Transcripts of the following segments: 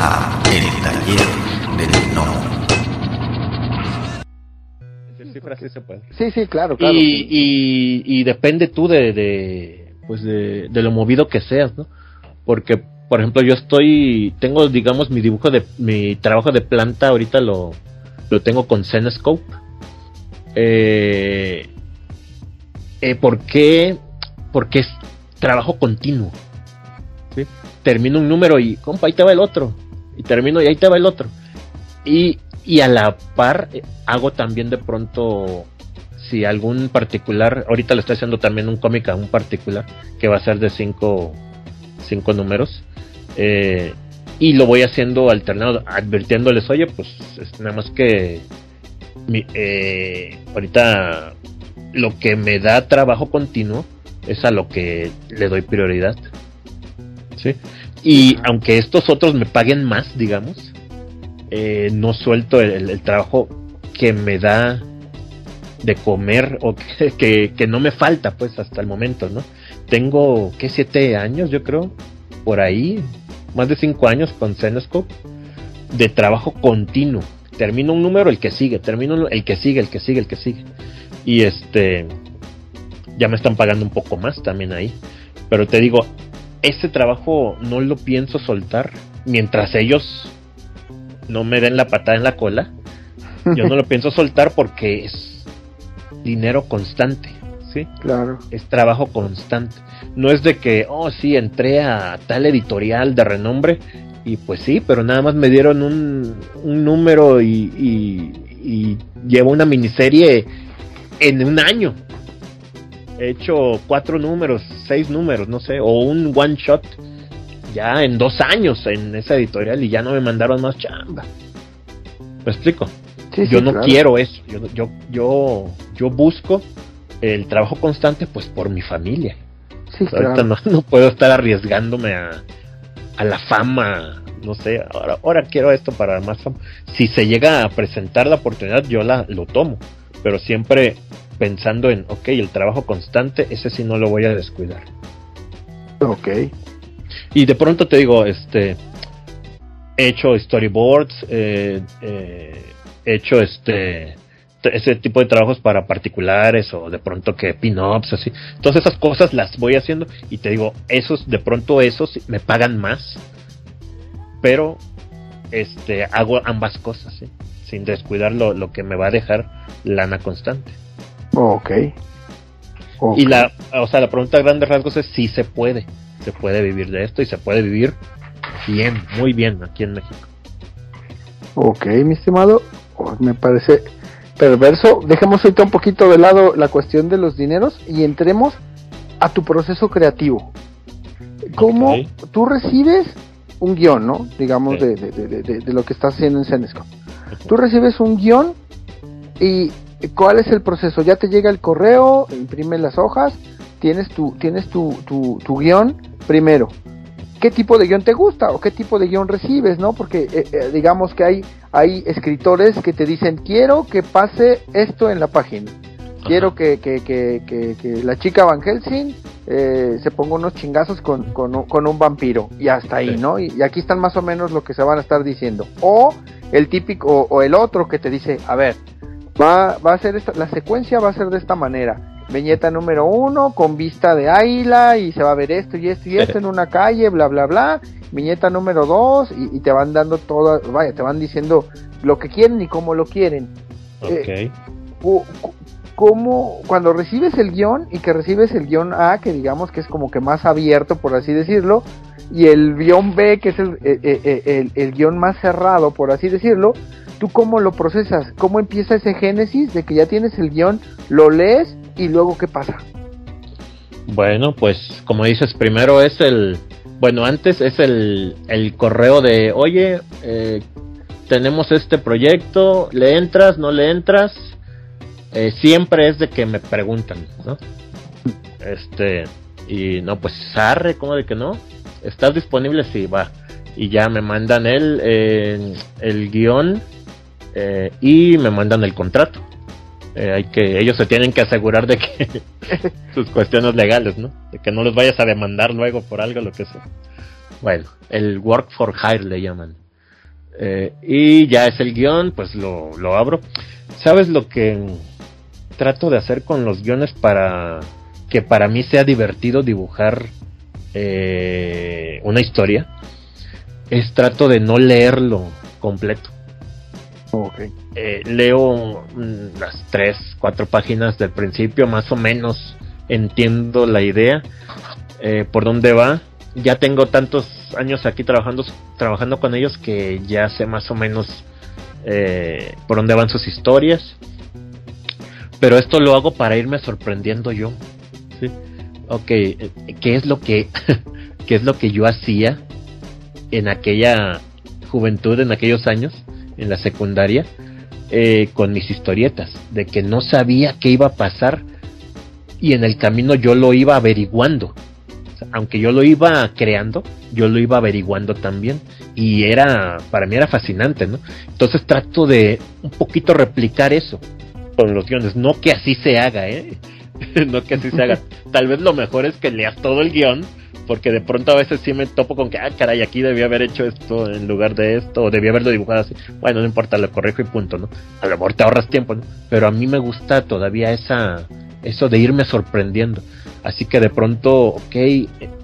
a El Taller del Gnomo. Sí, sí, claro, claro. Y, y, y depende tú de, de pues de, de, lo movido que seas, ¿no? Porque, por ejemplo, yo estoy, tengo, digamos, mi dibujo de, mi trabajo de planta ahorita lo, lo tengo con Zenescope. Eh, eh, ¿Por qué? Porque es trabajo continuo. ¿sí? Termino un número y, compa, ahí te va el otro. Y termino y ahí te va el otro. Y, y a la par eh, hago también de pronto si algún particular ahorita le estoy haciendo también un cómic a un particular que va a ser de cinco, cinco números eh, y lo voy haciendo alternado advirtiéndoles oye pues es nada más que mi, eh, ahorita lo que me da trabajo continuo es a lo que le doy prioridad sí y aunque estos otros me paguen más digamos eh, no suelto el, trabajo que me da de comer o que, que, no me falta pues hasta el momento, ¿no? Tengo, ¿qué? Siete años yo creo, por ahí, más de cinco años con Zenoscope, de trabajo continuo. Termino un número, el que sigue, termino el que sigue, el que sigue, el que sigue. Y este, ya me están pagando un poco más también ahí. Pero te digo, ese trabajo no lo pienso soltar mientras ellos no me den la patada en la cola. Yo no lo pienso soltar porque es dinero constante, ¿sí? Claro. Es trabajo constante. No es de que, oh, sí, entré a tal editorial de renombre y pues sí, pero nada más me dieron un, un número y, y, y llevo una miniserie en un año. He hecho cuatro números, seis números, no sé, o un one shot ya en dos años en esa editorial y ya no me mandaron más chamba. ¿Me explico? Sí, yo sí, no claro. quiero eso. Yo, yo, yo, yo busco el trabajo constante pues por mi familia. Sí, Ahorita claro. no, no puedo estar arriesgándome a, a la fama. No sé, ahora, ahora quiero esto para más fama. Si se llega a presentar la oportunidad, yo la lo tomo. Pero siempre pensando en, ok, el trabajo constante, ese sí no lo voy a descuidar. Ok. Y de pronto te digo, este, he hecho storyboards, eh, eh, he hecho este, ese tipo de trabajos para particulares o de pronto que pin-ups, así. Todas esas cosas las voy haciendo y te digo, esos, de pronto esos me pagan más, pero este, hago ambas cosas, ¿sí? sin descuidar lo, lo que me va a dejar lana constante. Ok. Ok. Y la, o sea, la pregunta a grandes rasgos es si se puede. Se puede vivir de esto y se puede vivir bien, muy bien aquí en México. Ok, mi estimado. Oh, me parece perverso. Dejemos ahorita un poquito de lado la cuestión de los dineros y entremos a tu proceso creativo. ¿Cómo tú recibes un guion, ¿no? Digamos, Sí. de, de- de- de- de lo que estás haciendo en Cenesco. Tú recibes un guion y ¿cuál es el proceso? Ya te llega el correo, imprimes las hojas, tienes tu, tienes tu, tu, tu guion primero. ¿Qué tipo de guion te gusta o qué tipo de guion recibes, no? Porque eh, eh, digamos que hay, hay escritores que te dicen, quiero que pase esto en la página. Quiero que, que, que, que, que la chica Van Helsing eh, se ponga unos chingazos con, con, un- con un vampiro. Y hasta ahí. ¿no? Y, y aquí están más o menos lo que se van a estar diciendo. O el típico, o, o el otro que te dice, a ver, va, va a ser esta, la secuencia va a ser de esta manera. Viñeta número uno, con vista de águila, y se va a ver esto y esto y esto en una calle, bla, bla, bla. Viñeta número dos, y, y te van dando todas, vaya, te van diciendo lo que quieren y cómo lo quieren. Ok. Cu- ¿Cómo, cuando recibes el guion y que recibes el guion A, que digamos que es como que más abierto, por así decirlo, y el guion B, que es el, eh, eh, eh, el, el guion más cerrado, por así decirlo, ¿tú cómo lo procesas? ¿Cómo empieza ese génesis de que ya tienes el guion, lo lees y luego qué pasa? Bueno, pues como dices, primero es el, bueno, antes es el, el correo de, oye, eh, tenemos este proyecto, ¿le entras, no le entras? Eh, siempre es de que me preguntan, ¿no? Este, y no, pues arre, ¿cómo de que no? ¿Estás disponible? Sí, va. Y ya me mandan el, eh, el guion eh, y me mandan el contrato. Eh, hay que, ellos se tienen que asegurar de que sus cuestiones legales, ¿no? De que no los vayas a demandar luego por algo, lo que sea. Bueno, el work for hire le llaman. Eh, y ya es el guion, pues lo, lo abro. ¿Sabes lo que trato de hacer con los guiones para que para mí sea divertido dibujar eh, una historia? Es trato de no leerlo completo. Eh, leo las tres, cuatro páginas del principio, más o menos entiendo la idea, eh, por dónde va. Ya tengo tantos años aquí trabajando, trabajando con ellos que ya sé más o menos eh, por dónde van sus historias. Pero esto lo hago para irme sorprendiendo yo. ¿sí? Ok, eh, ¿qué es lo que, qué es lo que yo hacía en aquella juventud, en aquellos años, en la secundaria, eh, con mis historietas? De que no sabía qué iba a pasar y en el camino yo lo iba averiguando. O sea, aunque yo lo iba creando, yo lo iba averiguando también. Y era, para mí era fascinante, ¿no? Entonces trato de un poquito replicar eso con los guiones. No que así se haga, ¿eh? no que así se haga. Tal vez lo mejor es que leas todo el guion, porque de pronto a veces sí me topo con que, ah, caray, aquí debía haber hecho esto en lugar de esto, o debía haberlo dibujado así. Bueno, no importa, lo corrijo y punto, ¿no? A lo mejor te ahorras tiempo, ¿no? Pero a mí me gusta todavía esa, eso de irme sorprendiendo. Así que de pronto, ok,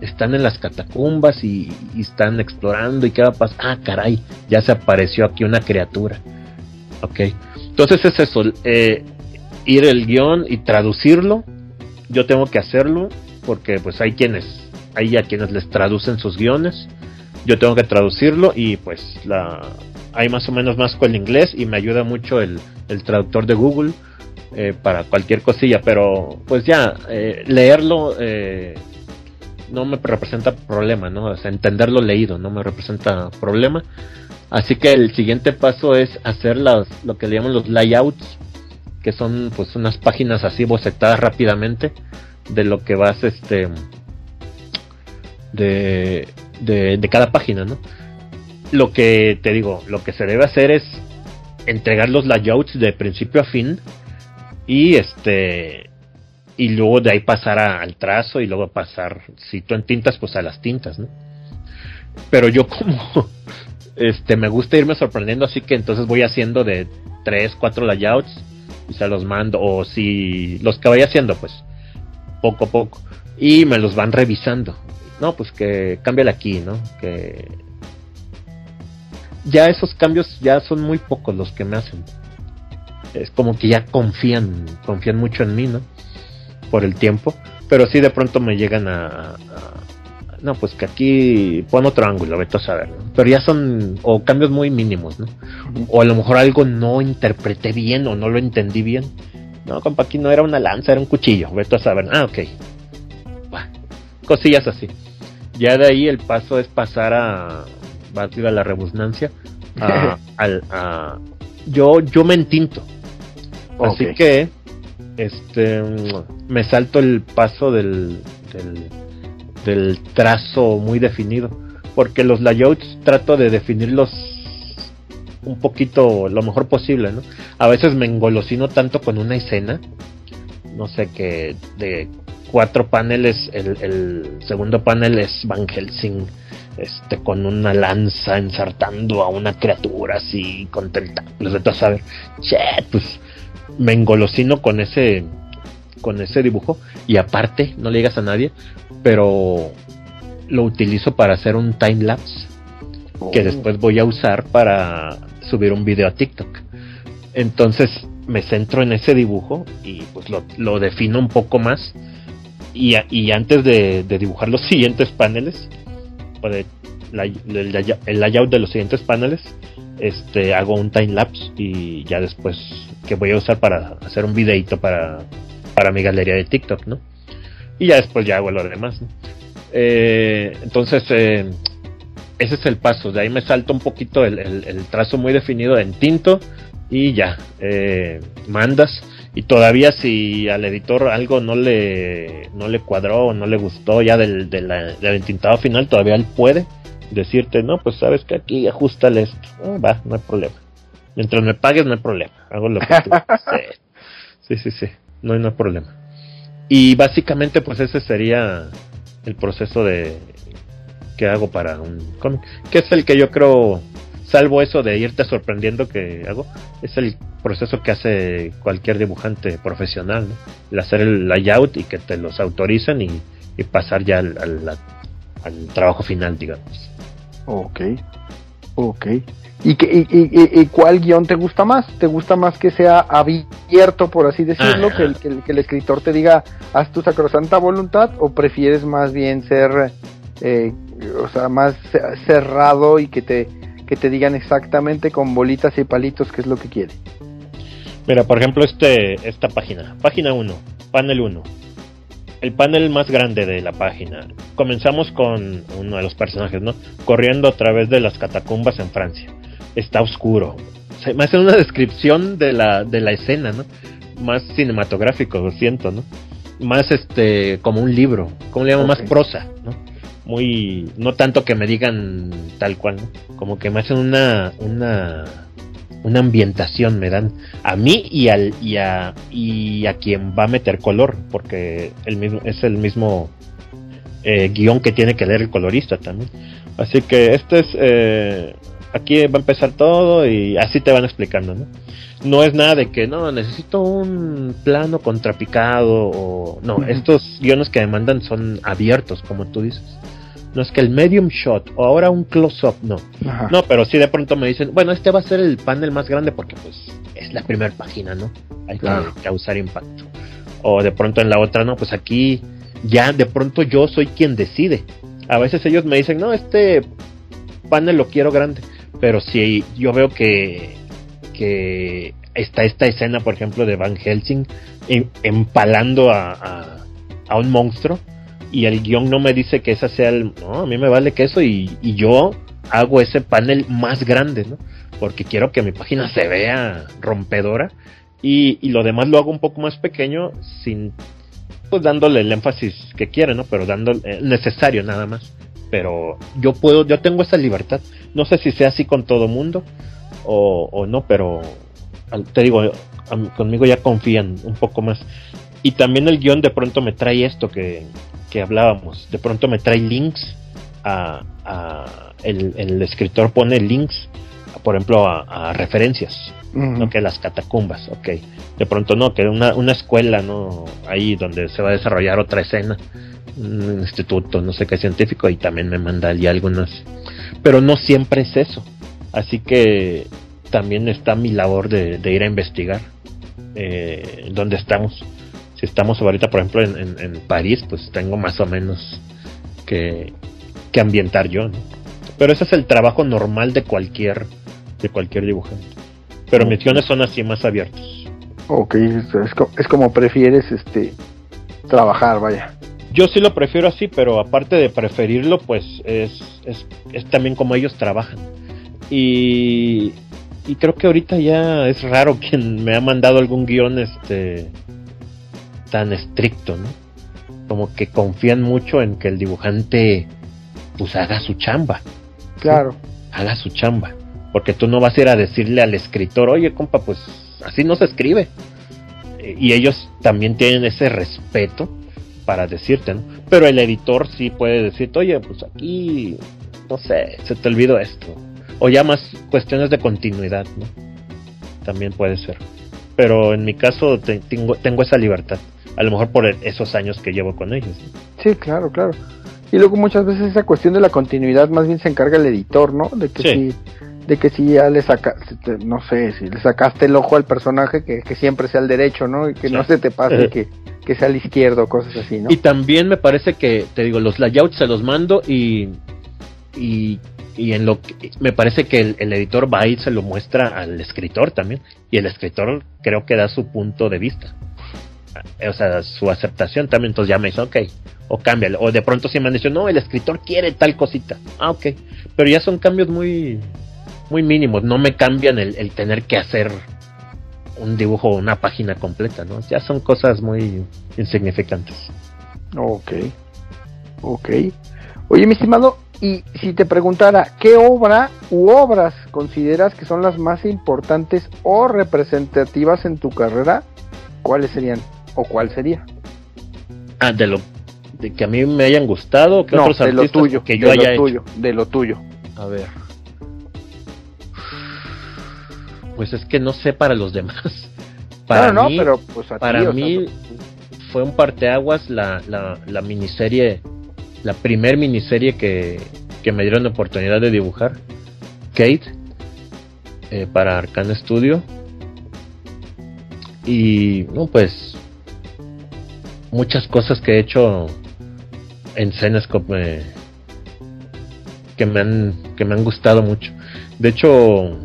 están en las catacumbas y, están explorando y qué va a pasar. Ah, caray, ya se apareció aquí una criatura. Ok, entonces es eso, eh, ir el guion y traducirlo. Yo tengo que hacerlo porque pues hay quienes, hay a quienes les traducen sus guiones. Yo tengo que traducirlo y pues la, hay más o menos más con el inglés y me ayuda mucho el, traductor de Google eh, para cualquier cosilla, pero pues ya, eh, leerlo eh, no me representa problema, ¿no? O entenderlo leído no me representa problema. Así que el siguiente paso es hacer las, lo que le llaman los layouts, que son pues unas páginas así bocetadas rápidamente de lo que vas este de, de, cada página, ¿no? Lo que te digo, lo que se debe hacer es entregar los layouts de principio a fin y este y luego de ahí pasar a, al trazo y luego pasar si tú en tintas pues a las tintas no pero yo como este me gusta irme sorprendiendo así que entonces voy haciendo de tres cuatro layouts y se los mando o si los que vaya haciendo pues poco a poco. Y me los van revisando no pues que cámbiale aquí no que ya esos cambios ya son muy pocos los que me hacen es como que ya confían, confían mucho en mí, ¿no? Por el tiempo, pero sí de pronto me llegan a, no, pues que aquí pon otro ángulo, vete a saber. Pero ya son, o cambios muy mínimos, ¿no? O a lo mejor algo no interpreté bien o no lo entendí bien. No, compa, aquí no era una lanza, era un cuchillo, vete a saber. Ah, ok. Cosillas así. Ya de ahí el paso es pasar a, va a la rebusnancia, a, al, a, yo, yo me entinto. Así que este me salto el paso del, del, del trazo muy definido. Porque los layouts trato de definirlos un poquito lo mejor posible, ¿no? A veces me engolosino tanto con una escena, no sé, que de cuatro paneles, el, el segundo panel es Van Helsing, este, con una lanza ensartando a una criatura así, con tentáculos, de saber. Che, pues me engolosino con ese, con ese dibujo, y aparte, no le digas a nadie, pero lo utilizo para hacer un time lapse que después voy a usar para subir un video a TikTok. Entonces me centro en ese dibujo y pues lo, lo defino un poco más. Y, y antes de, dibujar los siguientes paneles, de la- layout de los siguientes paneles, este hago un time lapse y ya después que voy a usar para hacer un videito para, para mi galería de TikTok, ¿no? Y ya después ya hago lo demás, ¿no? Eh, entonces, eh, ese es el paso. De ahí me salto un poquito el trazo muy definido en tinto y ya, eh, mandas. Y todavía si al editor algo no le, no le cuadró o no le gustó ya del, de la- del entintado final, todavía él puede decirte, no, pues sabes que aquí ajustale esto. Ah, va, no hay problema. Mientras me pagues no hay problema. Hago lo que tú. sí, sí, sí, sí. No hay, no hay problema. Y básicamente pues ese sería el proceso de que hago para un cómic, que es el que yo creo salvo eso de irte sorprendiendo que hago, es el proceso que hace cualquier dibujante profesional, ¿no? el hacer el layout y que te los autoricen y, y pasar ya al, al, al, trabajo final, digamos. Ok, ok. ¿Y, que, y, y, y, cuál guion te gusta más? ¿Te gusta más que sea abierto, por así decirlo, que el, que el, que, el, escritor te diga, haz tu sacrosanta voluntad, o prefieres más bien ser, eh, o sea, más cerrado y que te, que te digan exactamente con bolitas y palitos qué es lo que quiere? Mira, por ejemplo, este, esta página, página 1, panel 1. El panel más grande de la página. Comenzamos con uno de los personajes, ¿no? Corriendo a través de las catacumbas en Francia está oscuro. Se me hace una descripción de la, de la escena, ¿no? Más cinematográfico, lo siento, ¿no? Más este, como un libro, ¿cómo le llamo? Okay. Más prosa, ¿no? Muy, no tanto que me digan tal cual. Como que me hacen una, una, una ambientación, me dan a mí y al, y a, y a quien va a meter color, porque el mismo, es el mismo eh, guion que tiene que leer el colorista también. Así que este es, eh, aquí va a empezar todo y así te van explicando, ¿no? No es nada de que, no, necesito un plano contrapicado o... No, uh -huh. estos guiones que me mandan son abiertos, como tú dices. No es que el medium shot o ahora un close-up, no. Ajá. No, pero sí de pronto me dicen, bueno, este va a ser el panel más grande porque pues es la primera página, ¿no? Hay claro. que causar impacto. O de pronto en la otra, no, pues aquí ya de pronto yo soy quien decide. A veces ellos me dicen, no, este panel lo quiero grande pero si yo veo que, que está esta escena, por ejemplo, de Van Helsing em, empalando a, a, un monstruo y el guion no me dice que esa sea el... No, a mí me vale que eso y, y yo hago ese panel más grande, ¿no? Porque quiero que mi página se vea rompedora y, y lo demás lo hago un poco más pequeño sin pues dándole el énfasis que quiere, ¿no? Pero dándole eh, necesario nada más pero yo puedo, yo tengo esa libertad. No sé si sea así con todo mundo o, o no, pero te digo, conmigo ya confían un poco más. Y también el guion de pronto me trae esto que, que hablábamos, de pronto me trae links a, a el, el, escritor pone links, por ejemplo, a, a referencias, uh -huh. ¿no? que las catacumbas, ok. De pronto no, que una, una escuela, ¿no? Ahí donde se va a desarrollar otra escena un instituto, no sé qué científico, y también me manda ya algunos. Pero no siempre es eso. Así que también está mi labor de, de ir a investigar eh, dónde estamos. Si estamos ahorita, por ejemplo, en, en, en, París, pues tengo más o menos que, que ambientar yo. ¿no? Pero ese es el trabajo normal de cualquier, de cualquier dibujante. Pero mis guiones son así más abiertos. Ok, es, es como prefieres este trabajar, vaya. Yo sí lo prefiero así, pero aparte de preferirlo, pues es, es, es también como ellos trabajan. Y, y, creo que ahorita ya es raro quien me ha mandado algún guion este tan estricto, ¿no? Como que confían mucho en que el dibujante pues haga su chamba. Claro. ¿sí? Haga su chamba. Porque tú no vas a ir a decirle al escritor, oye compa, pues así no se escribe. Y ellos también tienen ese respeto para decirte, ¿no? Pero el editor sí puede decirte, oye, pues aquí, no sé, se te olvidó esto. O ya más cuestiones de continuidad, ¿no? También puede ser. Pero en mi caso te, tengo, tengo esa libertad. A lo mejor por esos años que llevo con ellos. Sí, claro, claro. Y luego muchas veces esa cuestión de la continuidad más bien se encarga el editor, ¿no? De que sí. si de que si ya le saca, no sé, si le sacaste el ojo al personaje, que, que siempre sea el derecho, ¿no? Y que sí. no se te pase que, que sea al izquierdo, cosas así, ¿no? Y también me parece que, te digo, los layouts se los mando y, y, y en lo que, me parece que el, el, editor va y se lo muestra al escritor también. Y el escritor creo que da su punto de vista. O sea, su aceptación también. Entonces ya me dice, ok, o cámbiale. O de pronto si me han dicho, no, el escritor quiere tal cosita. Ah, ok. Pero ya son cambios muy muy mínimos, no me cambian el, el tener que hacer un dibujo o una página completa, ¿no? Ya son cosas muy insignificantes. Ok, ok. Oye, mi estimado, y si te preguntara, ¿qué obra u obras consideras que son las más importantes o representativas en tu carrera? ¿Cuáles serían o cuál sería? Ah, de lo de que a mí me hayan gustado, que no, otros de artistas lo tuyo, que yo de haya lo tuyo, hecho? de lo tuyo. A ver. pues es que no sé para los demás. Para no, no, mí, pero pues a ti, para o sea, mí fue un parteaguas la, la, la miniserie, la primer miniserie que, que me dieron la oportunidad de dibujar, Kate, eh, para Arcane Studio. Y, no, pues, muchas cosas que he hecho en Cenescope que me han que me han gustado mucho. De hecho,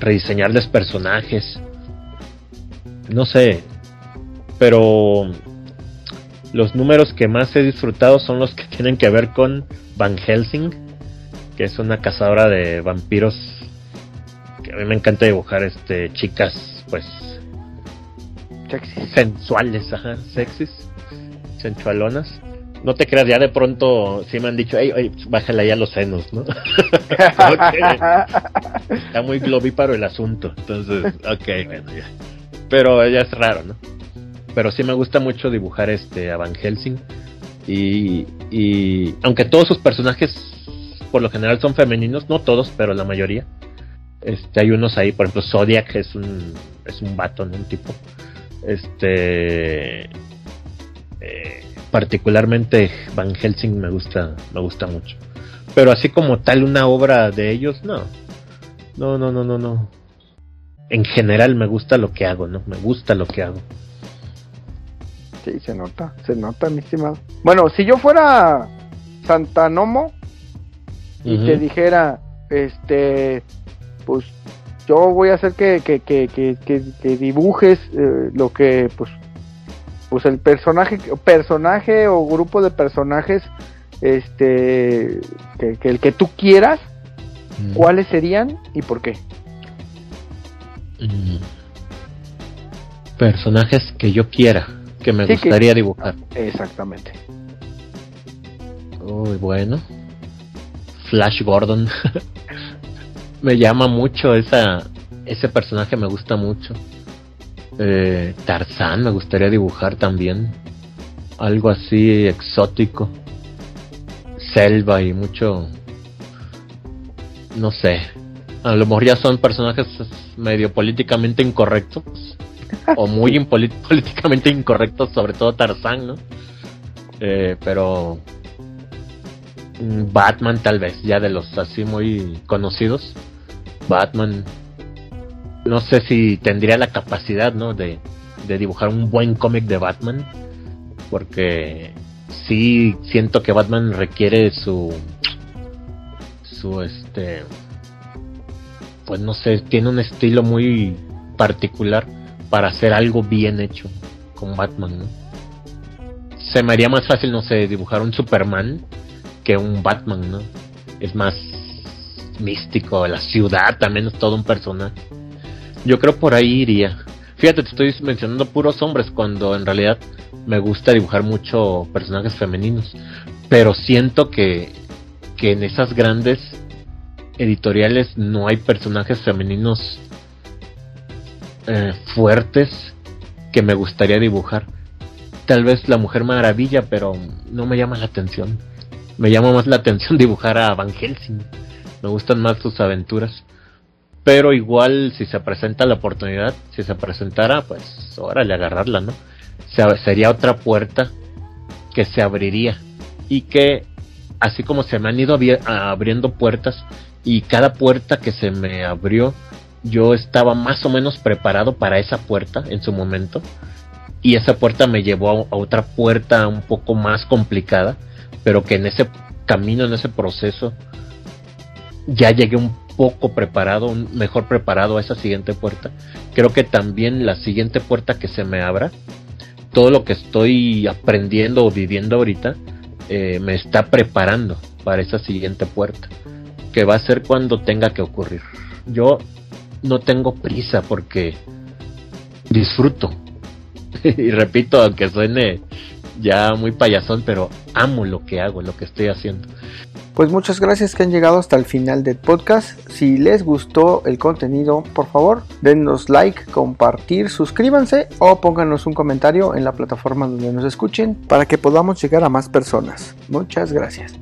rediseñarles personajes, no sé, pero los números que más he disfrutado son los que tienen que ver con Van Helsing, que es una cazadora de vampiros que a mí me encanta dibujar este chicas pues sexy. sensuales, ajá, sexys, sensualonas. No te creas, ya de pronto sí me han dicho, ey, ey, bájale ahí a los senos, ¿no? Está muy globíparo el asunto. Entonces, ok, bueno, ya. Pero ya es raro, ¿no? Pero sí me gusta mucho dibujar este a Van Helsing. Y, y aunque todos sus personajes por lo general son femeninos, no todos, pero la mayoría. Este, hay unos ahí, por ejemplo, Zodiac es un es un vato. Un tipo. Este eh, particularmente Van Helsing me gusta me gusta mucho. Pero así como tal una obra de ellos, no. No, no, no, no, no. En general me gusta lo que hago, ¿no? Me gusta lo que hago. Sí, se nota, se nota, mi estimado. Bueno, si yo fuera Santanomo y te dijera, este, pues yo voy a hacer que, que, que, que, que- dibujes eh, lo que, pues, pues el personaje, personaje o grupo de personajes, este, que, el que tú quieras. ¿cuáles serían y por qué? Mm. Personajes que yo quiera, que me Sí, que- gustaría dibujar. Exactamente. Uy, bueno. Flash Gordon. me llama mucho esa, ese personaje, me gusta mucho. Eh, Tarzán me gustaría dibujar también. Algo así exótico. Selva y mucho... No sé. A lo mejor ya son personajes medio políticamente incorrectos. o muy políticamente incorrectos, sobre todo Tarzán, ¿no? Eh, pero Mm, Batman tal vez, ya de los así muy conocidos. Batman. No sé si tendría la capacidad, ¿no? De, de dibujar un buen cómic de Batman. Porque sí siento que Batman requiere su... Su este... Pues no sé, tiene un estilo muy particular para hacer algo bien hecho con Batman, ¿no? Se me haría más fácil, no sé, dibujar un Superman que un Batman, ¿no? Es más místico, la ciudad también es todo un personaje. Yo creo por ahí iría. Fíjate, te estoy mencionando puros hombres cuando en realidad me gusta dibujar mucho personajes femeninos. Pero siento que, que en esas grandes editoriales no hay personajes femeninos eh, fuertes que me gustaría dibujar. Tal vez la Mujer Maravilla, pero no me llama la atención me llama más la atención dibujar a Van Helsing. Me gustan más sus aventuras. Pero igual, si se presenta la oportunidad, si se presentara, pues órale, agarrarla, ¿no? Se- sería otra puerta que se abriría. Y que, así como se me han ido abri- abriendo puertas, y cada puerta que se me abrió, yo estaba más o menos preparado para esa puerta en su momento. Y esa puerta me llevó a- otra puerta un poco más complicada pero que en ese camino, en ese proceso, ya llegué un poco preparado, un- mejor preparado a esa siguiente puerta. Creo que también la siguiente puerta que se me abra, todo lo que estoy aprendiendo o viviendo ahorita, eh, me está preparando para esa siguiente puerta, que va a ser cuando tenga que ocurrir. Yo no tengo prisa porque disfruto. y repito, aunque suene ya muy payasón, pero amo lo que hago, lo que estoy haciendo. Pues muchas gracias que han llegado hasta el final del podcast. Si les gustó el contenido, por favor, denos like, compartir, suscríbanse o pónganos un comentario en la plataforma donde nos escuchen para que podamos llegar a más personas. Muchas gracias.